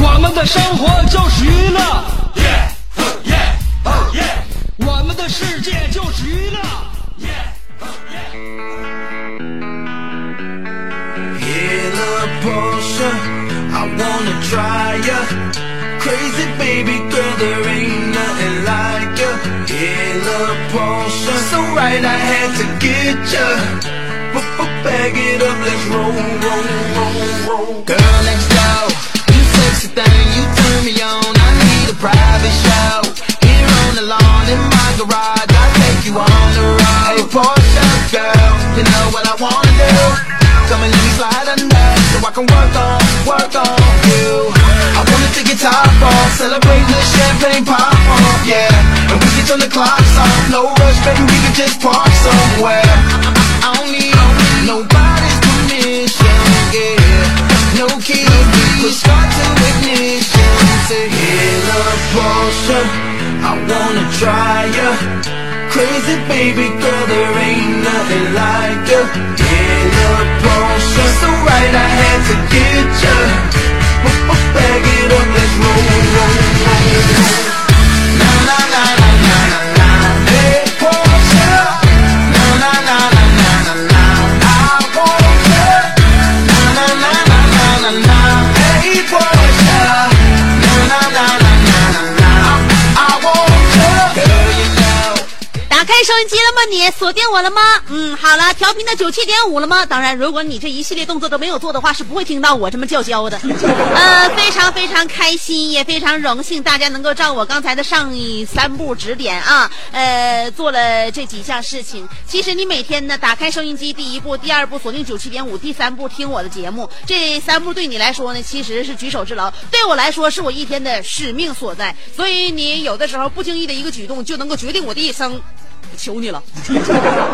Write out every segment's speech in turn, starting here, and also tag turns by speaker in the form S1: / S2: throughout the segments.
S1: 我们的生活就是娱乐，我们的世界就是娱乐。
S2: Healer potion, I wanna try ya. Crazy baby girl, there ain't nothing like ya. Healer potion, so right I had to get ya. Bag it up, let's roll, roll, roll, roll. Girl next door, you sexy thing, you turn me on. I need a private show. Here on the lawn in my garage, I take you on the road. Hey, Porsche girl, you know what I wanna do. Come and let me slide under, so I can work on, work on you. I wanna take your top off, celebrate the champagne pop off, yeah. And we can turn the clocks off, no rush, baby, we can just park somewhere. I don't need nobody's permission, yeah. No key, push start to ignition. Say, heal a potion, I wanna try ya. Crazy baby girl, there ain't nothing like ya. Heal a potion, so right I had to get ya. Bag it up, let's roll, roll, roll,
S3: 打开收音机了吗？你锁定我了吗？嗯，好了，调频到九七点五了吗？当然，如果你这一系列动作都没有做的话，是不会听到我这么叫嚣的。呃，非常非常开心，也非常荣幸，大家能够照我刚才的上一三步指点啊，呃，做了这几项事情。其实你每天呢，打开收音机，第一步、第二步锁定九七点五，第三步听我的节目，这三步对你来说呢，其实是举手之劳，对我来说是我一天的使命所在。所以你有的时候不经意的一个举动，就能够决定我的一生。求你了，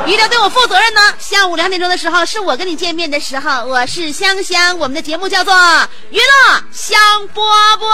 S3: 一定要对我负责任呢。下午两点钟的时候是我跟你见面的时候，我是香香，我们的节目叫做《娱乐香饽饽》。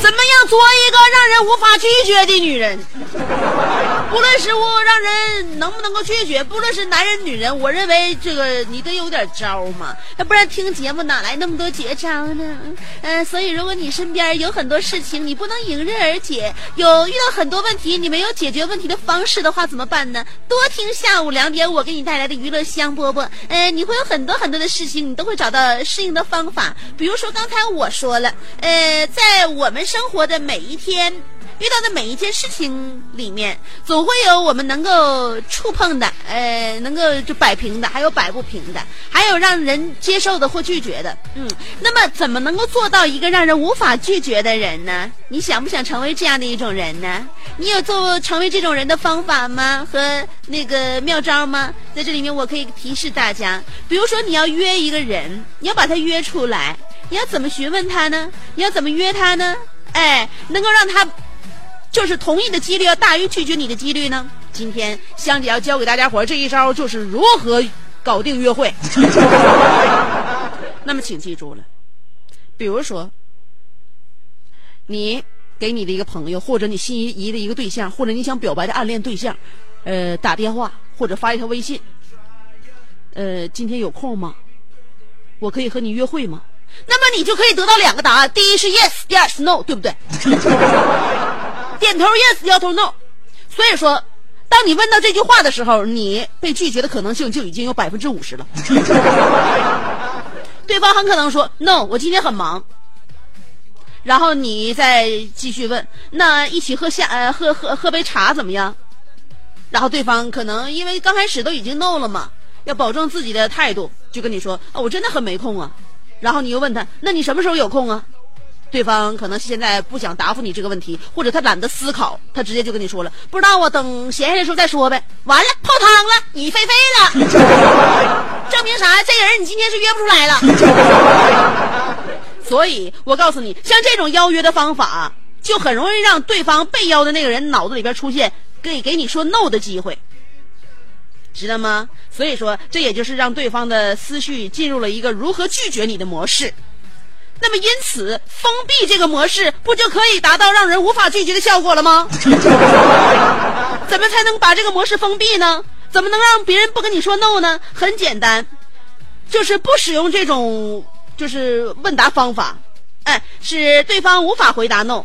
S3: 怎么样做一个让人无法拒绝的女人？不论是我让人能不能够拒绝，不论是男人女人，我认为这个你得有点招嘛，要不然听节目哪来那么多绝招呢？嗯、所以如果你身边有很多事情你不能迎刃而解，有遇到很多问题你没有解决问题的方式的话，怎么办呢？多听下午两点我给你带来的娱乐香饽饽，呃，你会有很多很多的事情，你都会找到适应的方法。比如说刚才我说了，呃，在我们生活的每一天。遇到的每一件事情里面，总会有我们能够触碰的，呃，能够就摆平的，还有摆不平的，还有让人接受的或拒绝的。嗯，那么怎么能够做到一个让人无法拒绝的人呢？你想不想成为这样的一种人呢？你有做成为这种人的方法吗？和那个妙招吗？在这里面，我可以提示大家，比如说你要约一个人，你要把他约出来，你要怎么询问他呢？你要怎么约他呢？哎，能够让他。就是同意的几率要大于拒绝你的几率呢？今天香姐要教给大家伙这一招，就是如何搞定约会。那么请记住了，比如说，你给你的一个朋友，或者你心仪的一个对象，或者你想表白的暗恋对象，呃，打电话或者发一条微信，呃，今天有空吗？我可以和你约会吗？那么你就可以得到两个答案：第一是 yes，第二是 no，对不对？点头 yes，摇头 no。所以说，当你问到这句话的时候，你被拒绝的可能性就已经有百分之五十了。对方很可能说 “no”，我今天很忙。然后你再继续问，那一起喝下呃喝喝喝杯茶怎么样？然后对方可能因为刚开始都已经 no 了嘛，要保证自己的态度，就跟你说啊，我真的很没空啊。然后你又问他，那你什么时候有空啊？对方可能现在不想答复你这个问题，或者他懒得思考，他直接就跟你说了，不知道啊，等闲下来的时候再说呗。完了，泡汤了，你飞飞了，证明啥？这人你今天是约不出来了。所以我告诉你，像这种邀约的方法，就很容易让对方被邀的那个人脑子里边出现给给你说 no 的机会，知道吗？所以说，这也就是让对方的思绪进入了一个如何拒绝你的模式。那么，因此封闭这个模式，不就可以达到让人无法拒绝的效果了吗？怎么才能把这个模式封闭呢？怎么能让别人不跟你说 no 呢？很简单，就是不使用这种。就是问答方法，哎，使对方无法回答 no。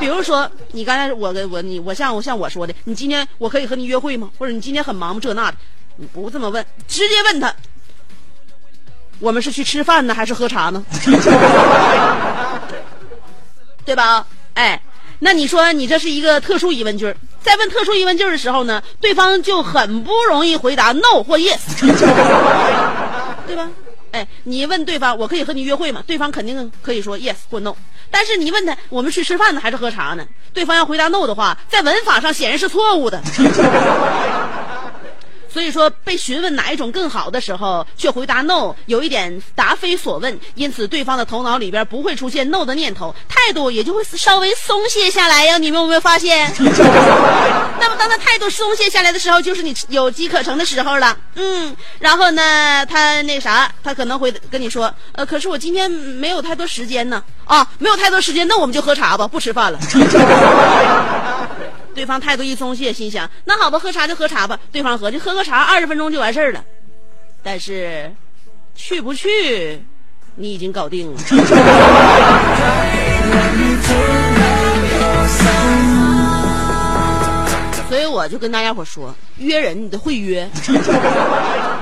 S3: 比如说，你刚才我跟我你我像我像我说的，你今天我可以和你约会吗？或者你今天很忙吗？这那的，你不这么问，直接问他，我们是去吃饭呢，还是喝茶呢？对吧？哎，那你说你这是一个特殊疑问句，在问特殊疑问句的时候呢，对方就很不容易回答 no 或 yes，对吧？哎，你问对方，我可以和你约会吗？对方肯定可以说 yes 或 no。但是你问他，我们去吃饭呢，还是喝茶呢？对方要回答 no 的话，在文法上显然是错误的。所以说，被询问哪一种更好的时候，却回答 no，有一点答非所问，因此对方的头脑里边不会出现 no 的念头，态度也就会稍微松懈下来呀。你们有没有发现？那么当他态度松懈下来的时候，就是你有机可乘的时候了。嗯，然后呢，他那啥，他可能会跟你说，呃，可是我今天没有太多时间呢。啊，没有太多时间，那我们就喝茶吧，不吃饭了。对方态度一松懈，心想：那好吧，喝茶就喝茶吧。对方合计，喝个茶二十分钟就完事儿了。但是，去不去，你已经搞定了。所以我就跟大家伙说，约人你得会约。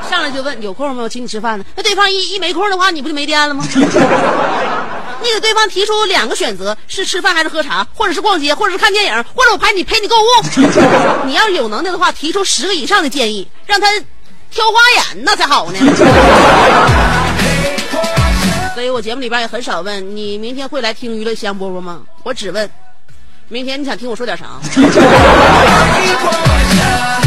S3: 上来就问有空吗？我请你吃饭呢。那对方一一没空的话，你不就没电了吗？你给对方提出两个选择：是吃饭还是喝茶，或者是逛街，或者是看电影，或者我陪你陪你购物。你要是有能耐的话，提出十个以上的建议，让他挑花眼，那才好呢。所以我节目里边也很少问你明天会来听娱乐香饽饽吗？我只问，明天你想听我说点啥？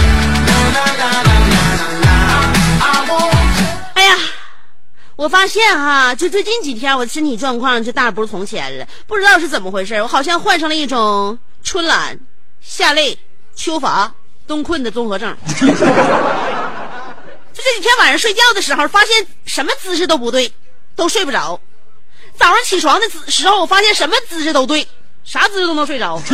S3: 我发现哈，就最近几天我的身体状况就大不如从前了，不知道是怎么回事，我好像患上了一种春懒、夏累、秋乏、冬困的综合症。就这几天晚上睡觉的时候，发现什么姿势都不对，都睡不着。早上起床的时候，我发现什么姿势都对，啥姿势都能睡着。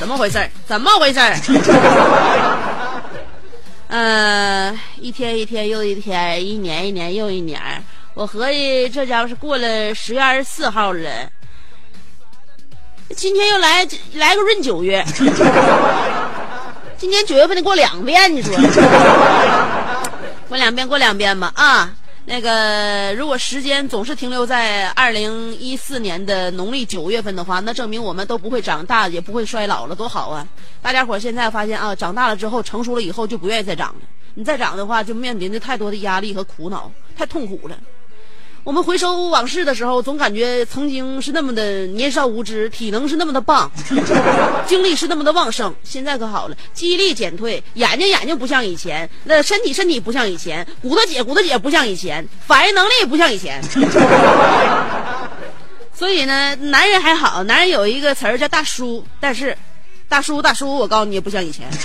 S3: 怎么回事？怎么回事？嗯，一天一天又一天，一年一年又一年。我合计这家伙是过了十月二十四号了，今天又来来个闰九月，今年九月份得过两遍，你说？过两遍，过两遍吧啊！那个，如果时间总是停留在二零一四年的农历九月份的话，那证明我们都不会长大，也不会衰老了，多好啊！大家伙现在发现啊，长大了之后，成熟了以后就不愿意再长了。你再长的话，就面临着太多的压力和苦恼，太痛苦了。我们回首往事的时候，总感觉曾经是那么的年少无知，体能是那么的棒，精力是那么的旺盛。现在可好了，记忆力减退，眼睛眼睛不像以前，那身体身体不像以前，骨头姐骨头姐不像以前，反应能力也不像以前。所以呢，男人还好，男人有一个词儿叫大叔，但是，大叔大叔，我告诉你也不像以前。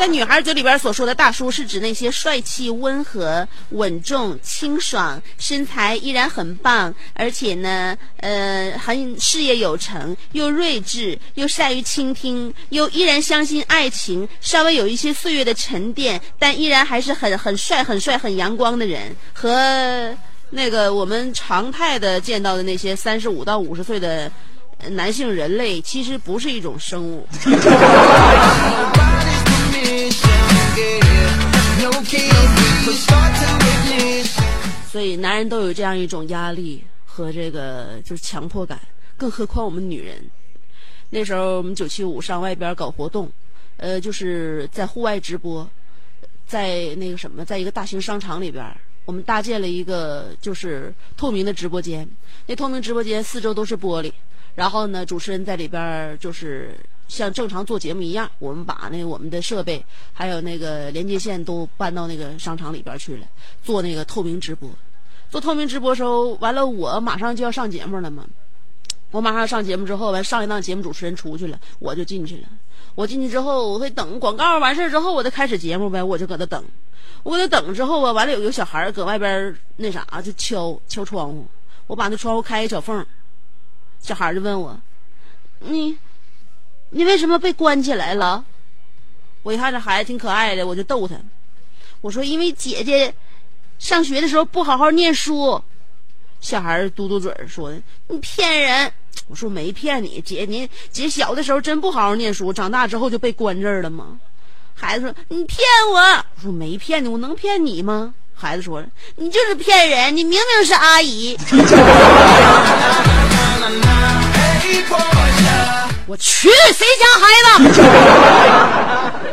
S3: 在女孩嘴里边所说的大叔，是指那些帅气、温和、稳重、清爽，身材依然很棒，而且呢，呃，很事业有成，又睿智，又善于倾听，又依然相信爱情，稍微有一些岁月的沉淀，但依然还是很很帅、很帅、很阳光的人，和那个我们常态的见到的那些三十五到五十岁的男性人类，其实不是一种生物。所以男人都有这样一种压力和这个就是强迫感更何况我们女人。那时候我们九七五上外边搞活动呃就是在户外直播在那个什么在一个大型商场里边我们搭建了一个就是透明的直播间。那透明直播间四周都是玻璃然后呢主持人在里边就是像正常做节目一样，我们把那我们的设备还有那个连接线都搬到那个商场里边去了，做那个透明直播。做透明直播时候，完了我马上就要上节目了嘛。我马上上节目之后，完上一档节目主持人出去了，我就进去了。我进去之后，我会等广告完事之后，我再开始节目呗。我就搁那等，我搁那等之后啊，完了。有一个小孩搁外边那啥就敲敲窗户，我把那窗户开一小缝，小孩就问我：“你你为什么被关起来了？”我一看这孩子挺可爱的，我就逗他，我说：“因为姐姐上学的时候不好好念书。”小孩嘟嘟嘴说的：“你骗人！”我说：“没骗你，姐，你姐小的时候真不好好念书，长大之后就被关这儿了吗？”孩子说：“你骗我！”我说：“没骗你，我能骗你吗？”孩子说：“你就是骗人，你明明是阿姨。”我去，谁家孩子？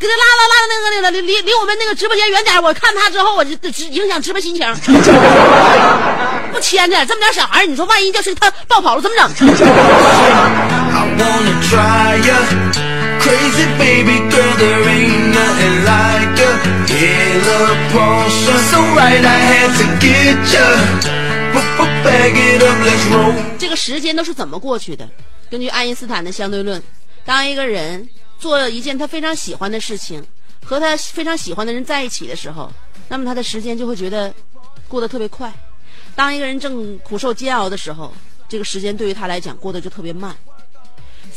S3: 给他拉拉拉到那个那个离离离我们那个直播间远点我看他之后，我就直影响直播心情。不牵着这么点小孩你说万一要是他暴跑了怎么整？这个时间都是怎么过去的？根据爱因斯坦的相对论，当一个人。做一件他非常喜欢的事情，和他非常喜欢的人在一起的时候，那么他的时间就会觉得过得特别快。当一个人正苦受煎熬的时候，这个时间对于他来讲过得就特别慢。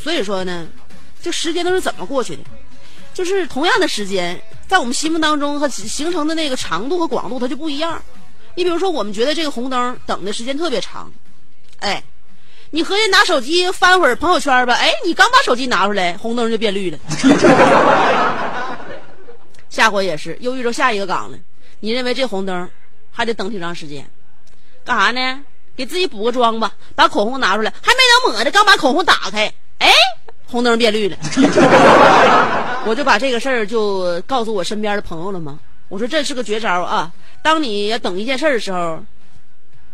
S3: 所以说呢，这时间都是怎么过去的？就是同样的时间，在我们心目当中和形成的那个长度和广度它就不一样。你比如说，我们觉得这个红灯等的时间特别长，哎。你合计拿手机翻会儿朋友圈吧，哎，你刚把手机拿出来，红灯就变绿了。下回也是，又遇着下一个岗了。你认为这红灯还得等挺长时间？干啥呢？给自己补个妆吧，把口红拿出来，还没能抹呢，刚把口红打开，哎，红灯变绿了。我就把这个事儿就告诉我身边的朋友了嘛。我说这是个绝招啊！当你要等一件事的时候。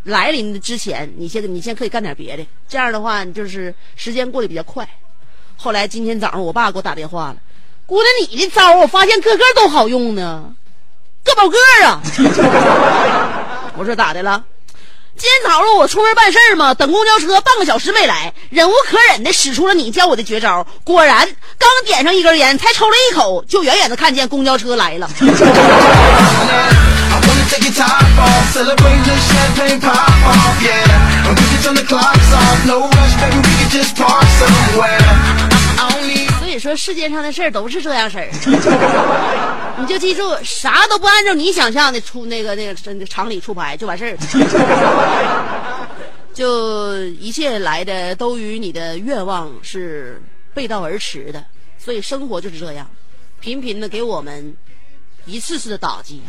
S3: 来临的之前，你先你先可以干点别的，这样的话，你就是时间过得比较快。后来今天早上，我爸给我打电话了，姑娘，你的招我发现个个都好用呢，个宝个啊！我说咋的了？今天早上我出门办事儿嘛，等公交车半个小时没来，忍无可忍的使出了你教我的绝招。果然，刚点上一根烟，才抽了一口，就远远的看见公交车来了。说，世界上的事儿都是这样式儿，你就记住，啥都不按照你想象的出那个那个真的常理出牌就完事儿，就一切来的都与你的愿望是背道而驰的，所以生活就是这样，频频的给我们。一次次的打击。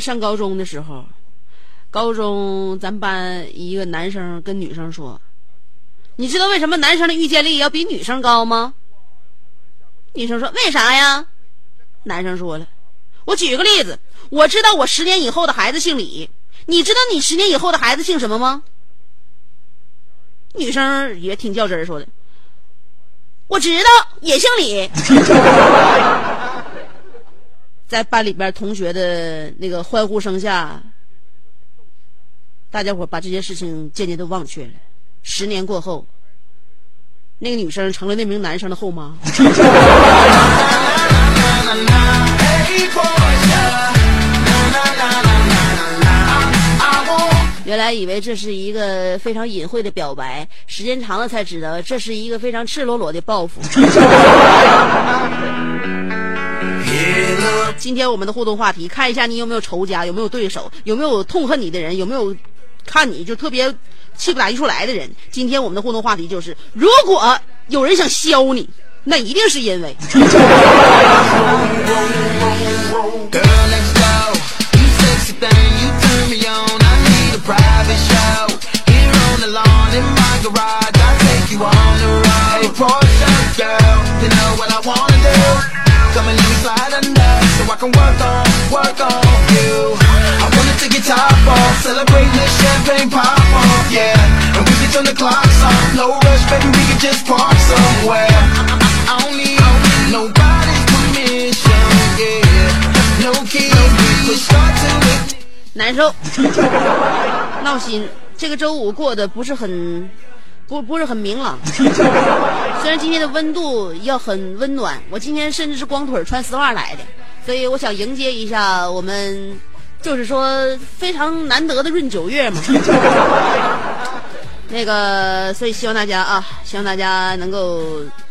S3: 上高中的时候。高中，咱班一个男生跟女生说：“你知道为什么男生的预见力要比女生高吗？”女生说：“为啥呀？”男生说了：“我举个例子，我知道我十年以后的孩子姓李，你知道你十年以后的孩子姓什么吗？”女生也挺较真儿说的：“我知道，也姓李。”在班里边同学的那个欢呼声下。大家伙把这件事情渐渐都忘却了。十年过后，那个女生成了那名男生的后妈。原来以为这是一个非常隐晦的表白，时间长了才知道这是一个非常赤裸裸的报复。今天我们的互动话题，看一下你有没有仇家，有没有对手，有没有痛恨你的人，有没有看你就特别气不打一处来的人。今天我们的互动话题就是：如果有人想削你，那一定是因为。
S2: Girl you know what I wanna do. Come and let me slide can work on, work on you. I wanna take your top off, celebrate the champagne pop off, yeah. And we can turn the clocks off, no rush, baby, we can just park somewhere. I don't need nobody's permission, yeah. No key, we start to it.
S3: 难受，闹心。这个周五过得不是很，不不是很明朗。虽然今天的温度要很温暖，我今天甚至是光腿穿丝袜来的，所以我想迎接一下我们，就是说非常难得的闰九月嘛。那个，所以希望大家啊，希望大家能够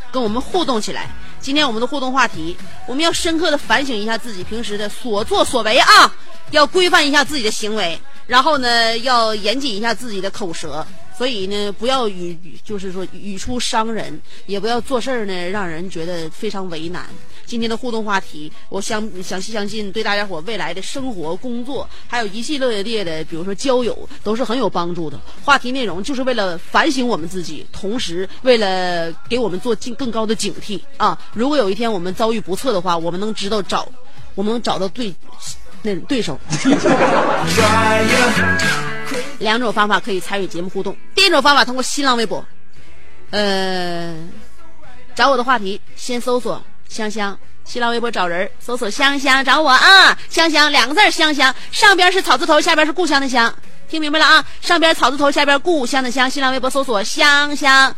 S3: 跟我们互动起来。今天我们的互动话题，我们要深刻的反省一下自己平时的所作所为啊，要规范一下自己的行为，然后呢，要严谨一下自己的口舌。所以呢，不要语就是说语出伤人，也不要做事儿呢让人觉得非常为难。今天的互动话题，我相相信相信对大家伙未来的生活、工作，还有一系列列的，比如说交友，都是很有帮助的。话题内容就是为了反省我们自己，同时为了给我们做更更高的警惕啊！如果有一天我们遭遇不测的话，我们能知道找，我们能找到对那对手。两种方法可以参与节目互动。第一种方法通过新浪微博，呃，找我的话题，先搜索香香。新浪微博找人，搜索香香找我啊，香香两个字香香，上边是草字头，下边是故乡的乡，听明白了啊？上边草字头，下边故乡的乡。新浪微博搜索香香，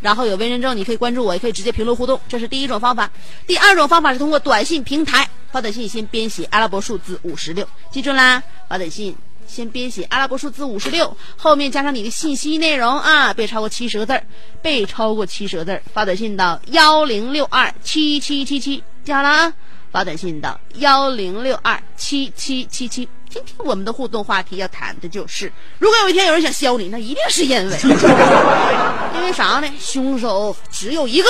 S3: 然后有微认证，你可以关注我，也可以直接评论互动，这是第一种方法。第二种方法是通过短信平台发短信，先编写阿拉伯数字五十六，记住啦，发短信。先编写阿拉伯数字五十六，后面加上你的信息内容啊，别超过七十个字儿，别超过七十个字儿。发短信到幺零六二七七七七，记好了啊！发短信到幺零六二七七七七。今天我们的互动话题要谈的就是，如果有一天有人想削你，那一定是因为，因为啥呢？凶手只有一个。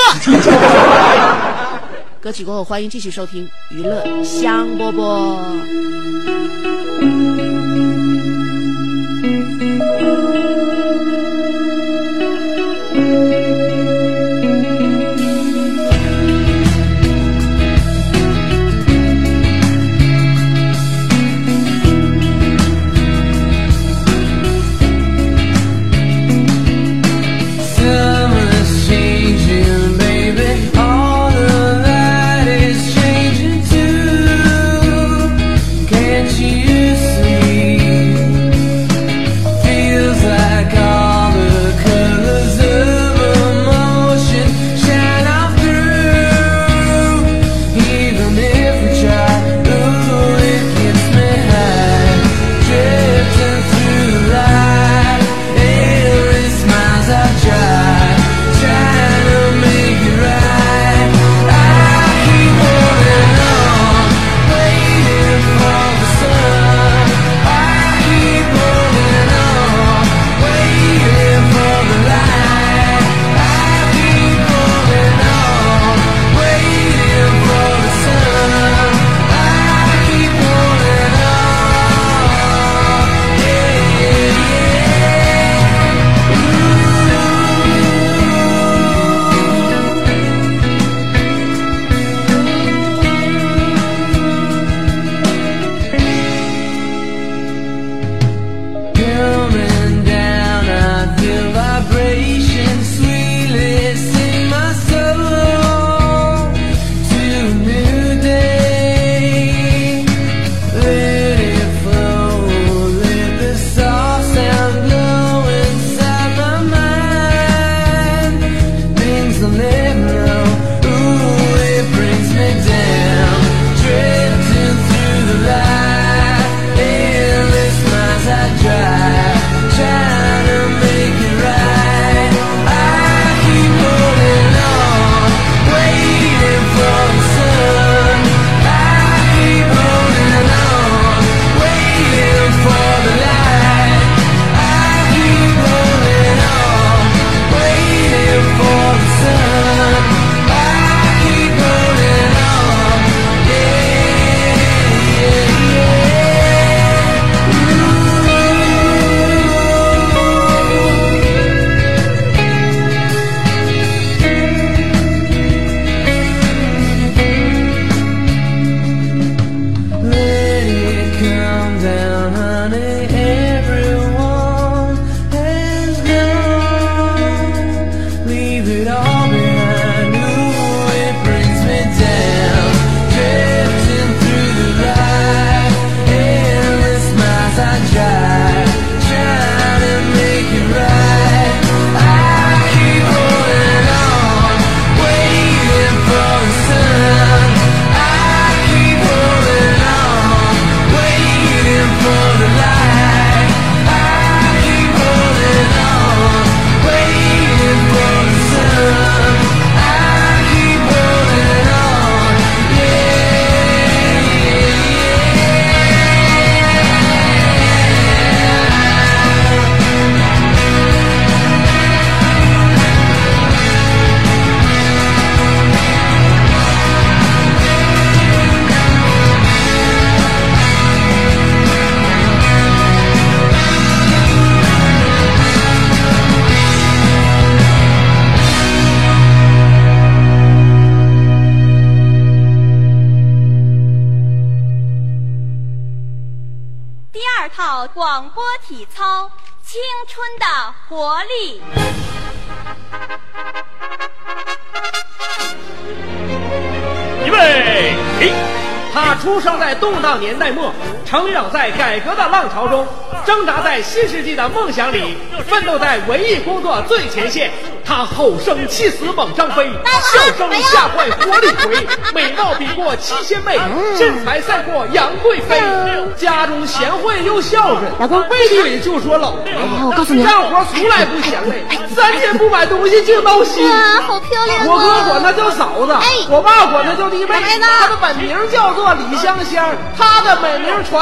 S3: 歌曲过后，欢迎继续收听娱乐香饽饽。
S4: 广播体操，青春的活力。
S5: 预备，起！他出生在动荡年代末，成长在改革的浪潮中，挣扎在新世纪的梦想里，奋斗在文艺工作最前线。他吼声气死猛张飞，笑声吓坏活李逵，美貌比过七仙妹，身材赛过杨贵妃。家中贤惠又孝顺，
S3: 老公
S5: 背地里就说老婆
S3: 婆我告诉你
S5: 干活从来不嫌累，三天不买东西净闹心。
S3: 哇，好漂亮
S5: 我哥管她叫嫂子，
S3: 哎
S5: 我爸管她叫弟妹。她的本名叫做李香香，她的美名传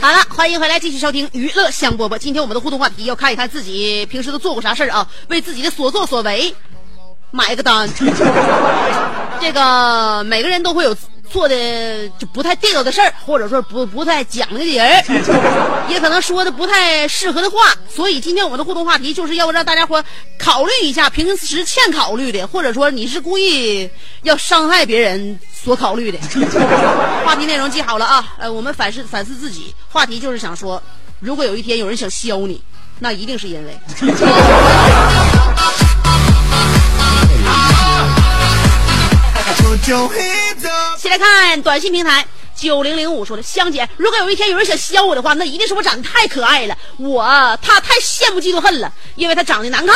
S3: 好了，欢迎回来，继续收听娱乐香饽饽。今天我们的互动话题要看一看自己平时都做过啥事儿啊，为自己的所作所为买个单。这个每个人都会有做的就不太地道的事儿，或者说不不太讲究的人，也可能说的不太适合的话。所以今天我们的互动话题就是要让大家伙考虑一下平时欠考虑的，或者说你是故意要伤害别人所考虑的。话题内容记好了啊，呃，我们反思反思自己。话题就是想说，如果有一天有人想削你，那一定是因为。先来看短信平台。九零零五说的，香姐，如果有一天有人想削我的话，那一定是我长得太可爱了，我他太羡慕嫉妒恨了，因为他长得难看。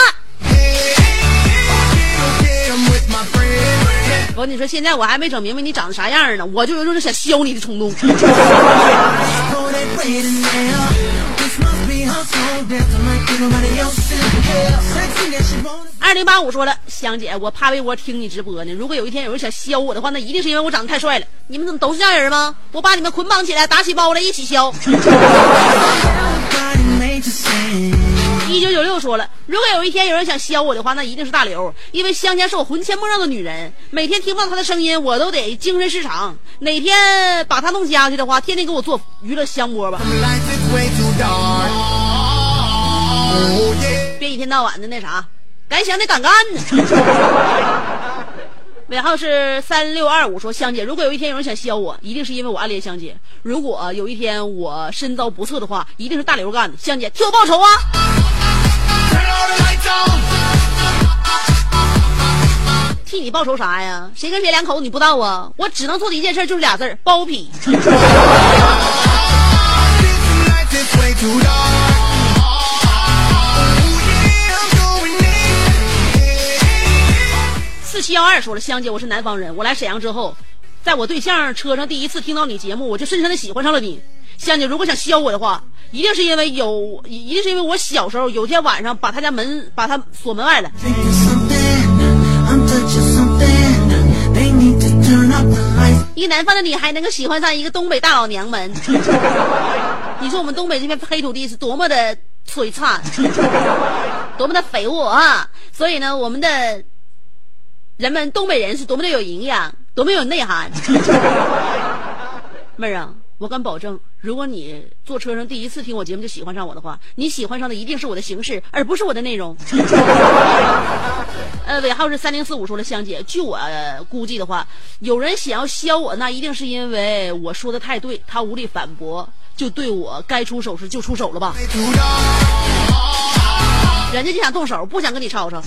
S3: 我跟你说，现在我还没整明白你长得啥样呢，我就有种想削你的冲动。二零八五说了，香姐，我趴被窝听你直播呢。如果有一天有人想削我的话，那一定是因为我长得太帅了。你们怎么都是这样人吗？我把你们捆绑起来，打起包来一起削。一九九六说了，如果有一天有人想削我的话，那一定是大刘，因为香香是我魂牵梦绕的女人，每天听不到她的声音，我都得精神失常。哪天把她弄家去的话，天天给我做娱乐香饽吧，别一天到晚的那啥，敢想得敢干呢。尾号是三六二五说，香姐，如果有一天有人想削我，一定是因为我暗恋香姐。如果有一天我身遭不测的话，一定是大刘干的。香姐替我报仇啊！替你报仇啥呀？谁跟谁两口子你不知道啊？我只能做的一件事就是俩字儿包庇。七幺二说了，香姐，我是南方人，我来沈阳之后，在我对象车上第一次听到你节目，我就深深的喜欢上了你。香姐，如果想削我的话，一定是因为有，一定是因为我小时候有天晚上把他家门把他锁门外了。一个南方的女孩能够喜欢上一个东北大老娘们，你说我们东北这片黑土地是多么的璀璨，多么的肥沃啊！所以呢，我们的人们东北人是多么的有营养，多么有内涵。妹儿啊，我敢保证，如果你坐车上第一次听我节目就喜欢上我的话，你喜欢上的一定是我的形式，而不是我的内容。呃，尾号是三零四五说了，香姐，据我、估计的话，有人想要削我，那一定是因为我说的太对，他无力反驳，就对我该出手时就出手了吧？人家就想动手，不想跟你吵吵。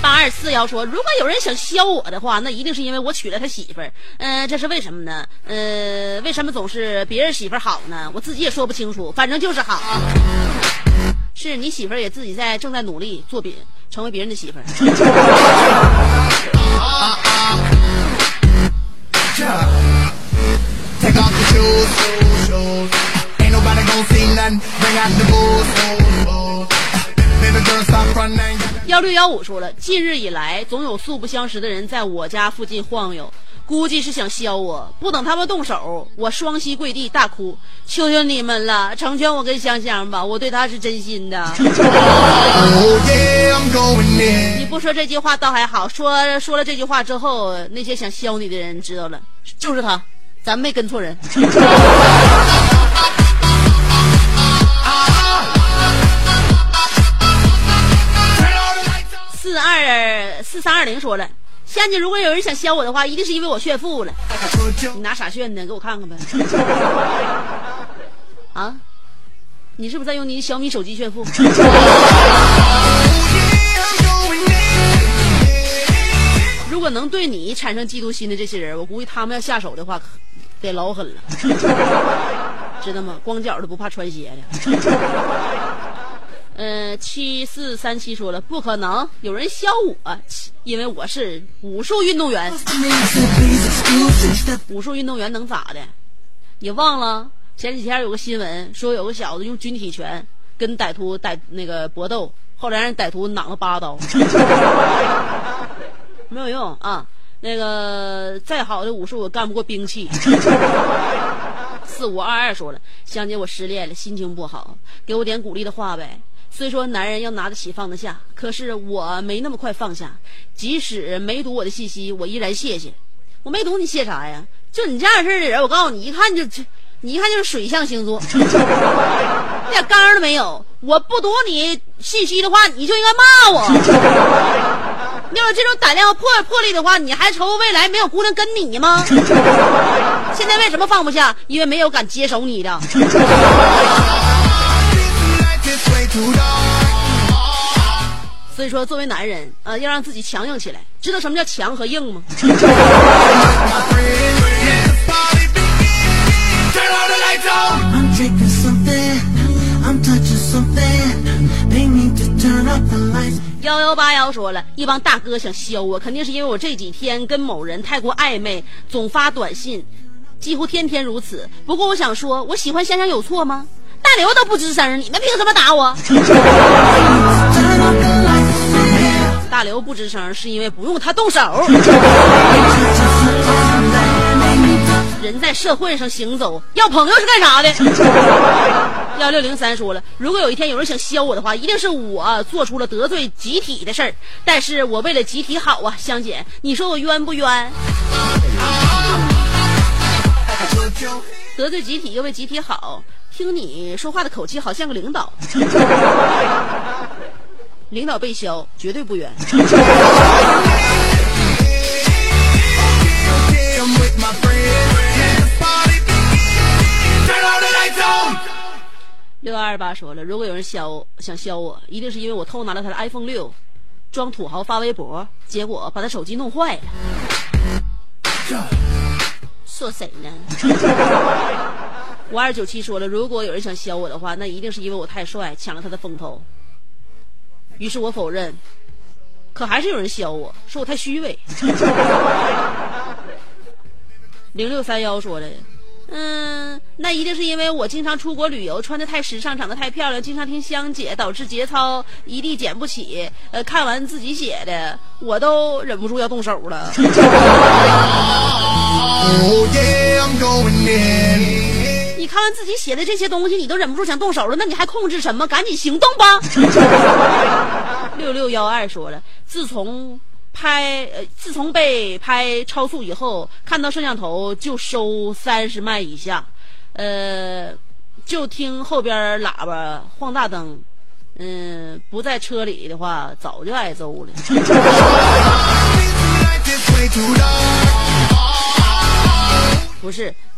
S3: 八二四幺说，如果有人想削我的话，那一定是因为我娶了他媳妇儿。嗯、这是为什么呢？呃，为什么总是别人媳妇儿好呢？我自己也说不清楚，反正就是好。是你媳妇儿也自己在正在努力做别成为别人的媳妇儿。幺六幺五说了，近日以来，总有素不相识的人在我家附近晃悠。估计是想削我。不等他们动手，我双膝跪地大哭，求求你们了，成全我跟香香吧，我对他是真心的。你不说这句话倒还好，说说了这句话之后，那些想削你的人知道了，就是他，咱没跟错人。二四三二零说了，仙姐，如果有人想削我的话，一定是因为我炫富了。你拿啥炫呢？给我看看呗。啊？你是不是在用你小米手机炫富？如果能对你产生嫉妒心的这些人，我估计他们要下手的话，得老狠了，知道吗？光脚的不怕穿鞋的。嗯，七四三七说了，不可能有人削我，因为我是武术运动员。武术运动员能咋的？你忘了前几天有个新闻说有个小子用军体拳跟歹徒歹那个搏斗，后来让歹徒攮了八刀，没有用啊！那个再好的武术也干不过兵器。四五二二说了，香姐我失恋了，心情不好，给我点鼓励的话呗。虽说男人要拿得起放得下，可是我没那么快放下。即使没读我的信息，我依然谢谢。我没读你谢啥呀？就你这样式的人，我告诉你，一看就，你一看就是水象星座，一点刚都没有。我不读你信息的话，你就应该骂我。要有这种胆量和魄魄力的话，你还愁未来没有姑娘跟你吗？现在为什么放不下？因为没有敢接手你的。所以说，作为男人，呃，要让自己强硬起来。知道什么叫强和硬吗？幺幺八幺说了一帮大哥想削我，肯定是因为我这几天跟某人太过暧昧，总发短信，几乎天天如此。不过我想说，我喜欢香香有错吗？大刘都不吱声，你们凭什么打我？大刘不吱声是因为不用他动手。人在社会上行走，要朋友是干啥的？幺六零三说了，如果有一天有人想削我的话，一定是我做出了得罪集体的事儿。但是我为了集体好啊，香姐，你说我冤不冤？得罪集体又为集体好，听你说话的口气好像个领导。领导被削，绝对不冤。六二二八说了，如果有人削我想削我，一定是因为我偷拿了他的 iPhone 六，装土豪发微博，结果把他手机弄坏了。说谁呢？五二九七说了，如果有人想削我的话，那一定是因为我太帅，抢了他的风头。于是我否认，可还是有人削我，说我太虚伪。零六三幺说的，嗯，那一定是因为我经常出国旅游，穿的太时尚，长得太漂亮，经常听香姐，导致节操一地捡不起。呃，看完自己写的，我都忍不住要动手了。看完自己写的这些东西，你都忍不住想动手了，那你还控制什么？赶紧行动吧！六六幺二说了，自从拍呃，自从被拍超速以后，看到摄像头就收三十迈以下，呃，就听后边喇叭晃大灯，嗯，不在车里的话，早就挨揍了。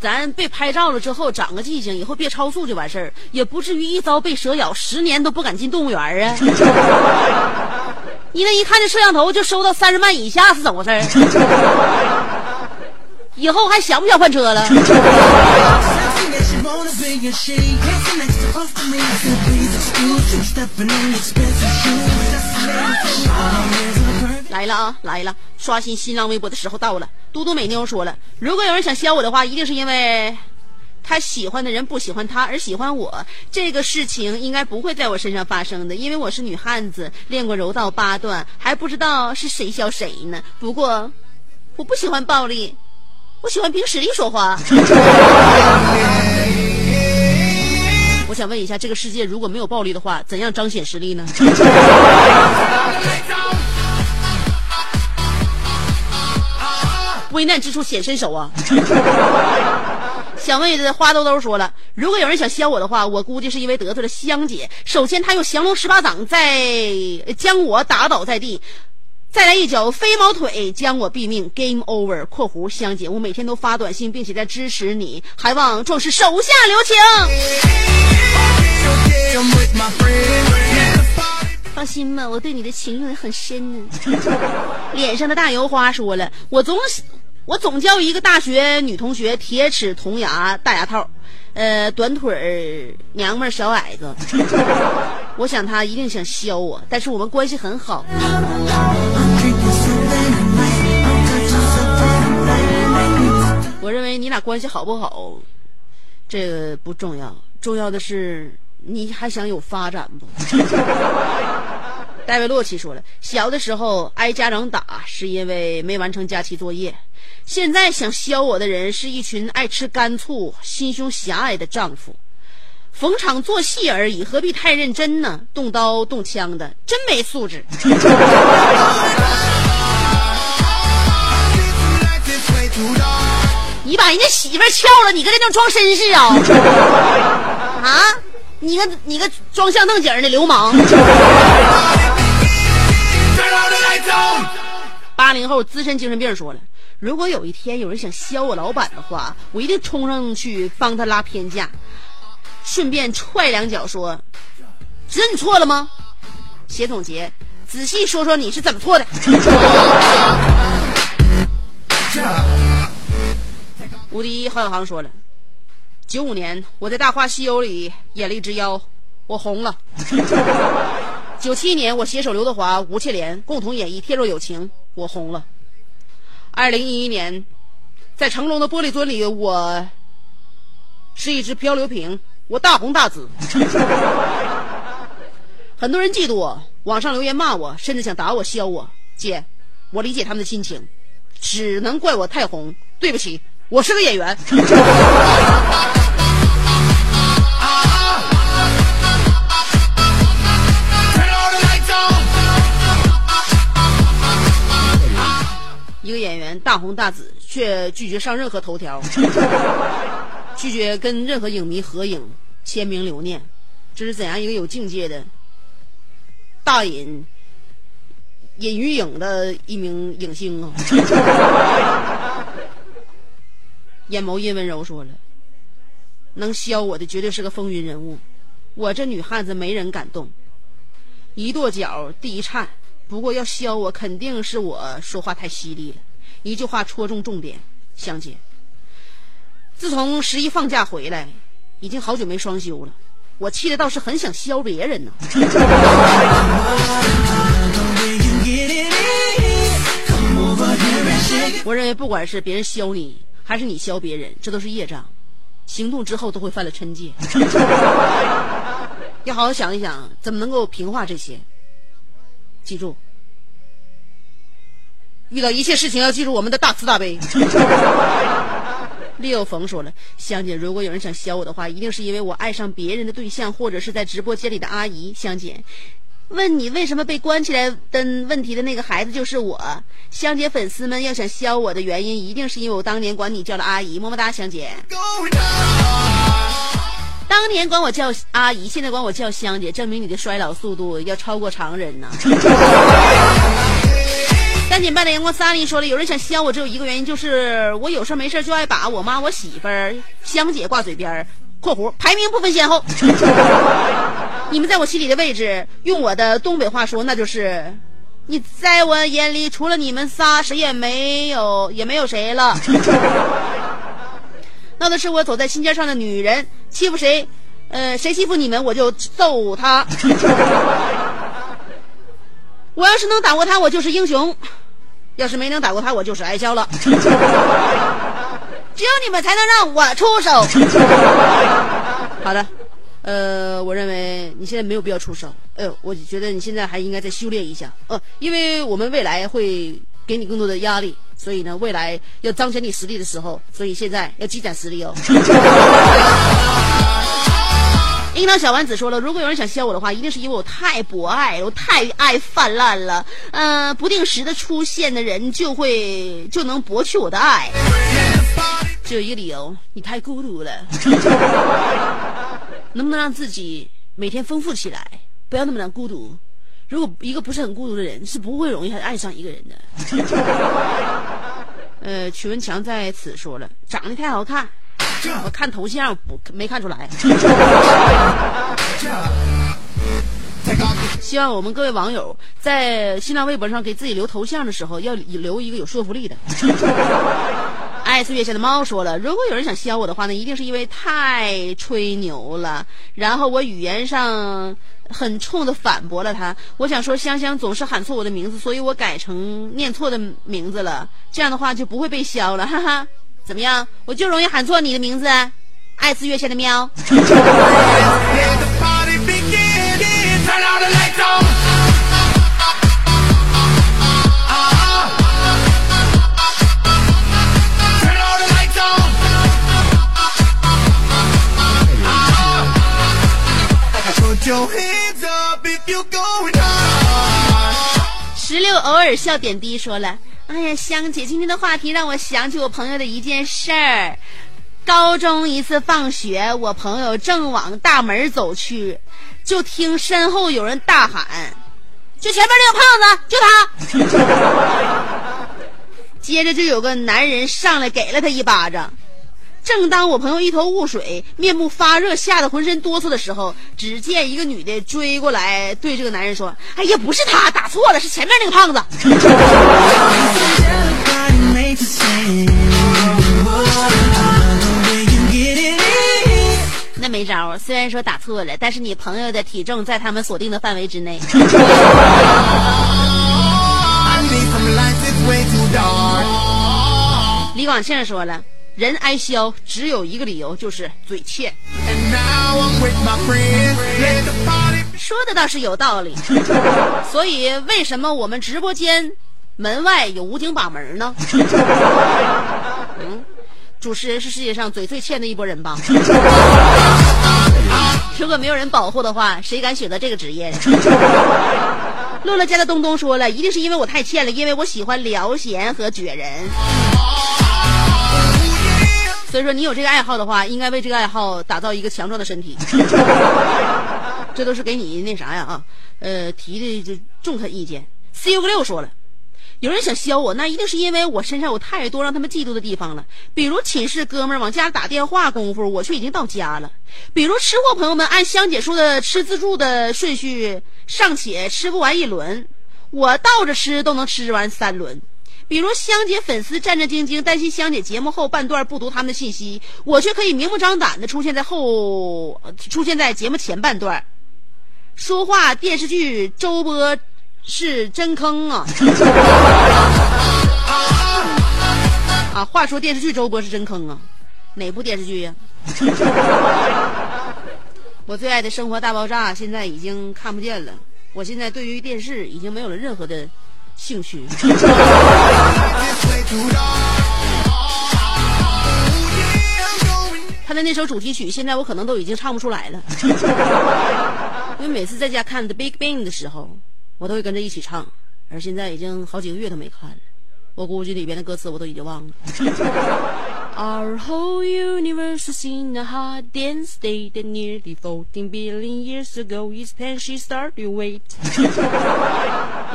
S3: 咱被拍照了之后长个记性，以后别超速就完事儿，也不至于一遭被蛇咬，十年都不敢进动物园啊。你那一看这摄像头就收到三十万以下是怎么回事儿？以后还想不想换车了？来了啊，来了！刷新新浪微博的时候到了。嘟嘟美妞说了，如果有人想削我的话，一定是因为他喜欢的人不喜欢他而喜欢我。这个事情应该不会在我身上发生的，因为我是女汉子，练过柔道八段，还不知道是谁削谁呢。不过我不喜欢暴力，我喜欢凭实力说话。我想问一下，这个世界如果没有暴力的话，怎样彰显实力呢？危难之处显身手啊！小妹子花兜兜说了，如果有人想削我的话，我估计是因为得罪了香姐。首先，他用降龙十八掌在将我打倒在地，再来一脚飞毛腿将我毙命。Game over。（括弧香姐，我每天都发短信，并且在支持你，还望壮士手下留情。）放心吧，我对你的情谊很深呢。脸上的大油花说了，我总我总叫一个大学女同学铁齿铜牙大牙套，呃，短腿儿娘们儿小矮子。我想她一定想削我，但是我们关系很好。我认为你俩关系好不好，这个不重要，重要的是你还想有发展不？戴维洛奇说了，小的时候挨家长打是因为没完成假期作业，现在想削我的人是一群爱吃干醋、心胸狭隘的丈夫，逢场作戏而已，何必太认真呢？动刀动枪的，真没素质。你把人家媳妇撬了，你搁这那装绅士啊？啊？你个你个装相正经的流氓！八零后资深精神病说了，如果有一天有人想削我老板的话，我一定冲上去帮他拉偏架，顺便踹两脚，说：“知道你错了吗？”写总结，仔细说说你是怎么错的。无敌郝小航说了。九五年，我在《大话西游》里演了一只妖，我红了。九七年，我携手刘德华、吴倩莲共同演绎《天若有情》，我红了。二零一一年，在成龙的《玻璃樽》里，我是一只漂流瓶，我大红大紫。很多人嫉妒我，网上留言骂我，甚至想打我、削我。姐，我理解他们的心情，只能怪我太红。对不起，我是个演员。大红大紫，却拒绝上任何头条，拒绝跟任何影迷合影、签名留念，这是怎样一个有境界的大隐隐于影的一名影星啊！眼眸阴温柔说了：“能削我的绝对是个风云人物，我这女汉子没人敢动，一跺脚地一颤。”不过要削我，肯定是我说话太犀利了，一句话戳中重点。香姐，自从十一放假回来，已经好久没双休了，我气的倒是很想削别人呢。我认为，不管是别人削你，还是你削别人，这都是业障，行动之后都会犯了嗔戒。要好好想一想，怎么能够平化这些。记住，遇到一切事情要记住我们的大慈大悲。六冯说了，香姐，如果有人想削我的话，一定是因为我爱上别人的对象，或者是在直播间里的阿姨。香姐，问你为什么被关起来的问题的那个孩子就是我。香姐，粉丝们要想削我的原因，一定是因为我当年管你叫了阿姨。么么哒，香姐。当年管我叫阿姨，现在管我叫香姐，证明你的衰老速度要超过常人呢。三点半的阳光，萨利说了，有人想削我，只有一个原因，就是我有事没事就爱把我妈、我媳妇儿、香姐挂嘴边儿（括弧排名不分先后 ）。你们在我心里的位置，用我的东北话说，那就是你在我眼里，除了你们仨，谁也没有，也没有谁了。闹的是我走在心尖上的女人欺负谁，呃，谁欺负你们我就揍他。我要是能打过他，我就是英雄；要是没能打过他，我就是挨削了。只有你们才能让我出手。好的，呃，我认为你现在没有必要出手。哎呃，我觉得你现在还应该再修炼一下。呃，因为我们未来会给你更多的压力。所以呢，未来要彰显你实力的时候，所以现在要积攒实力哦。樱桃小丸子说了，如果有人想削我的话，一定是因为我太博爱，我太爱泛滥了。嗯、不定时的出现的人就会就能博取我的爱。只有一个理由，你太孤独了。能不能让自己每天丰富起来，不要那么的孤独？如果一个不是很孤独的人，是不会容易爱上一个人的。呃，曲文强在此说了，长得太好看，我看头像不没看出来。希望我们各位网友在新浪微博上给自己留头像的时候，要留一个有说服力的。爱是月下的猫说了，如果有人想削我的话呢，一定是因为太吹牛了，然后我语言上很冲的反驳了他。我想说，香香总是喊错我的名字，所以我改成念错的名字了，这样的话就不会被削了，哈哈。怎么样？我就容易喊错你的名字，爱是月下的喵。
S2: Let the
S3: 石榴偶尔笑点低说了：“哎呀，香姐，今天的话题让我想起我朋友的一件事儿。高中一次放学，我朋友正往大门走去，就听身后有人大喊：‘就前面那个胖子，就他！’ 接着就有个男人上来给了他一巴掌。正当我朋友一头雾水、面目发热、吓得浑身哆嗦的时候，只见一个女的追过来，对这个男人说：“哎呀，不是他，打错了，是前面那个胖子。”那没招，虽然说打错了，但是你朋友的体重在他们锁定的范围之内。李广庆说了，人挨削只有一个理由，就是嘴欠。说的倒是有道理，所以为什么我们直播间门外有武警把门呢？嗯，主持人是世界上嘴最欠的一波人吧？如果没有人保护的话，谁敢选择这个职业？乐乐家的东东说了，一定是因为我太欠了，因为我喜欢聊闲和撅人。所以说，你有这个爱好的话，应该为这个爱好打造一个强壮的身体。这都是给你那啥呀啊，呃，提的就中肯意见。C U 个六说了，有人想削我，那一定是因为我身上有太多让他们嫉妒的地方了。比如寝室哥们儿往家打电话功夫，我却已经到家了；比如吃货朋友们按香姐说的吃自助的顺序，尚且吃不完一轮，我倒着吃都能吃完三轮。比如香姐粉丝战战兢兢，担心香姐节目后半段不读他们的信息，我却可以明目张胆的出现在后，出现在节目前半段。说话电视剧周播是真坑啊！啊，话说电视剧周播是真坑啊，哪部电视剧呀、我最爱的《生活大爆炸》现在已经看不见了，我现在对于电视已经没有了任何的兴趣。
S2: Oh,
S3: 他的那首主题曲，现在我可能都已经唱不出来了，因为每次在家看《The Big Bang》的时候，我都会跟着一起唱，而现在已经好几个月都没看了，我估计里边的歌词我都已经忘了。Our whole universe is in a hot dense state that nearly 14 billion years ago tension started wait.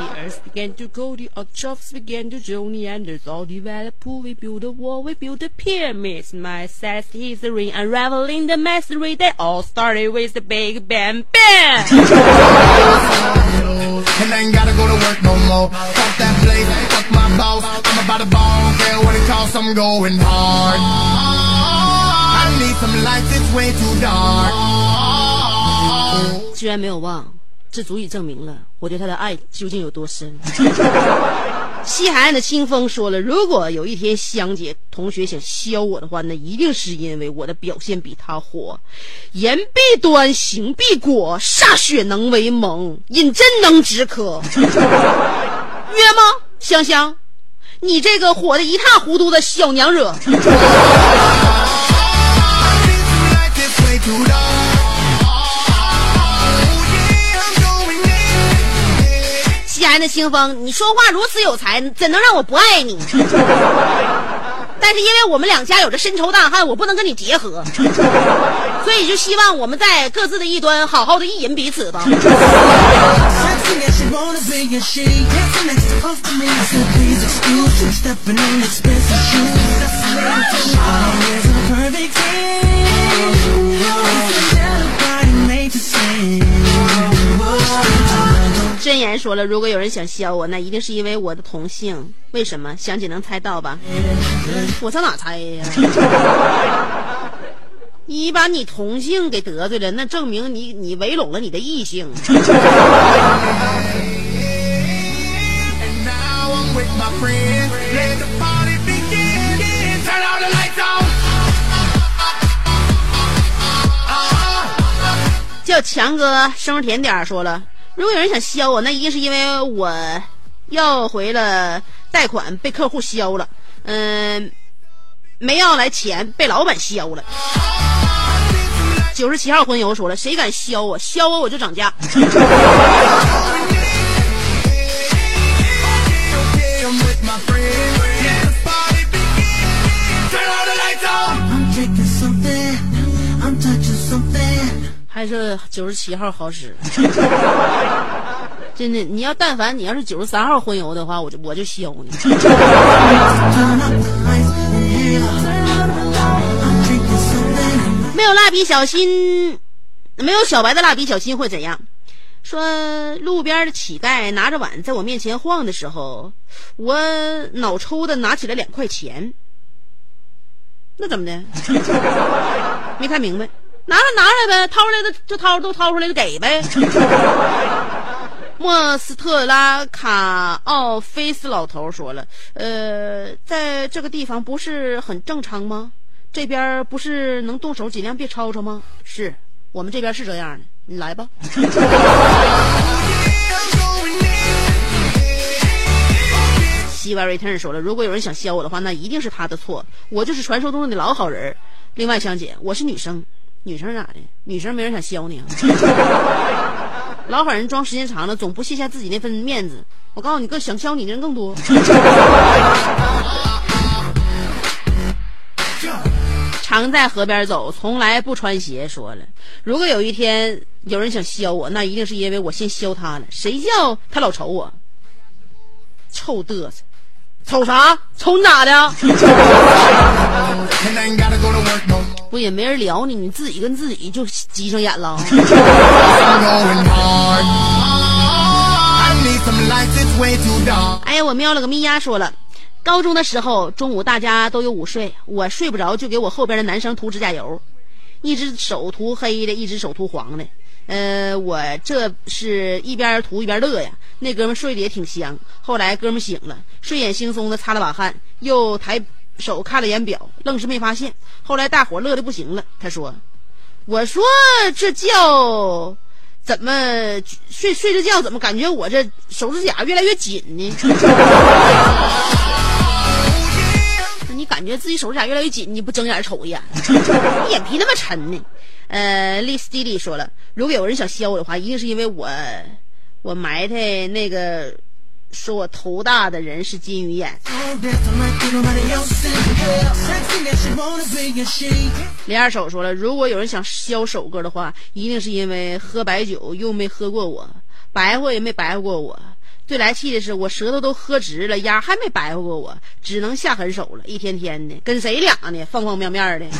S3: The earth began to cool, the earth began to join, Neanderthal developed, we built a wall, we built the pyramids. My sad history, unraveling the mystery that all started with the Big Bang Bang.
S2: And I ain't gotta go to work no more. Fuck that place, fuck my boss. I'm about to ball, care what it costs, I'm going hard. I need some lights, it's way too dark.
S3: 居然没有忘， 这足以证明了我对他的爱究竟有多深。西海岸的清风说了，如果有一天香姐同学想削我的话，那一定是因为我的表现比他火。言必端，行必果，歃血能为盟，饮鸩能止渴。约吗，香香？你这个火的一塌糊涂的小娘惹！西安的清风，你说话如此有才，怎能让我不爱你？但是因为我们两家有着深仇大恨，我不能跟你结合，所以就希望我们在各自的一端好好的意淫彼此吧。真言说了，如果有人想削我，那一定是因为我的同性。为什么？想姐能猜到吧？我上哪猜呀？你把你同性给得罪了，那证明你你围拢了你的异性。叫强哥生日甜点说了，如果有人想削我，那一定是因为我要回了贷款被客户削了，嗯，没要来钱被老板削了。九十七号婚友说了，谁敢削我，削我我就涨价。还是九十七号好使，真的。你要但凡你要是九十三号混油的话，我就我就削你。没有蜡笔小新，没有小白的蜡笔小新会怎样？说路边的乞丐拿着碗在我面前晃的时候，我脑抽的拿起了两块钱。那怎么的？没看明白。拿来拿来呗，掏出来的就掏，都掏出来就给呗。莫斯特拉卡奥菲斯老头说了，呃，在这个地方不是很正常吗？这边不是能动手尽量别吵吵吗？是我们这边是这样的，你来吧。西瓜 return 说了，如果有人想削我的话，那一定是他的错，我就是传说中的老好人。另外，香姐，我是女生。女生咋的？女生没人想削你啊！老好人装时间长了，总不卸下自己那份面子。我告诉你，更想削你的人更多。常在河边走，从来不穿鞋。说了，如果有一天有人想削我，那一定是因为我先削他了。谁叫他老瞅我？臭嘚瑟！瞅啥？瞅你咋的？不也没人聊你，你自己跟自己就急上眼了。哎呀，我喵了个咪呀！说了，高中的时候中午大家都有午睡，我睡不着就给我后边的男生涂指甲油，一只手涂黑的，一只手涂黄的。呃，我这是一边涂一边乐呀。那哥们睡得也挺香。后来哥们醒了，睡眼惺忪的擦了把汗，又抬手看了眼表，愣是没发现。后来大伙乐的不行了。他说：“我说这觉怎么睡睡着觉，怎么感觉我这手指甲越来越紧呢？” 你感觉自己手指甲越来越紧，你不睁眼瞅一眼？你眼皮那么沉呢？呃，丽斯蒂丽说了，如果有人想削我的话，一定是因为我，我埋汰那个说我头大的人是金鱼眼。李二手说了，如果有人想削首歌的话，一定是因为喝白酒又没喝过我，白话也没白话过我。最来气的是，我舌头都喝直了，牙还没白活过我，只能下狠手了。一天天的，跟谁俩呢？方方面面的。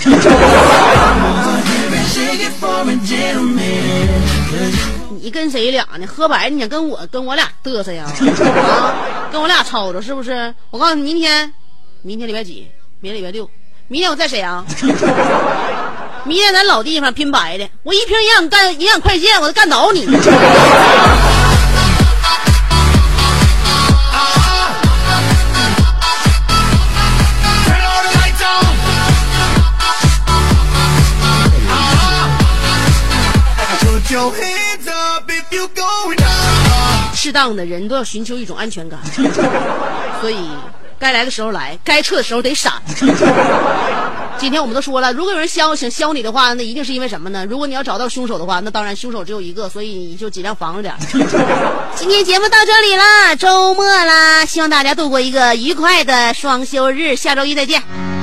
S3: 你跟谁俩呢？喝白你想跟我跟我俩嘚瑟呀？啊，跟我俩吵吵是不是？我告诉你，明天，明天礼拜几？明天礼拜六。明天我在沈阳。明天咱老地方拼白的，我一瓶营养干营养快线，我都干倒你。适当的人都要寻求一种安全感，所以
S6: 该来的时候来，该撤的时候得闪。今天我们都说了，如果有人削想削你的话，那一定是因为什么呢？如果你要找到凶手的话，那当然凶手只有一个，所以你就尽量防着点。今天节目到这里啦，周末啦，希望大家度过一个愉快的双休日，下周一再见。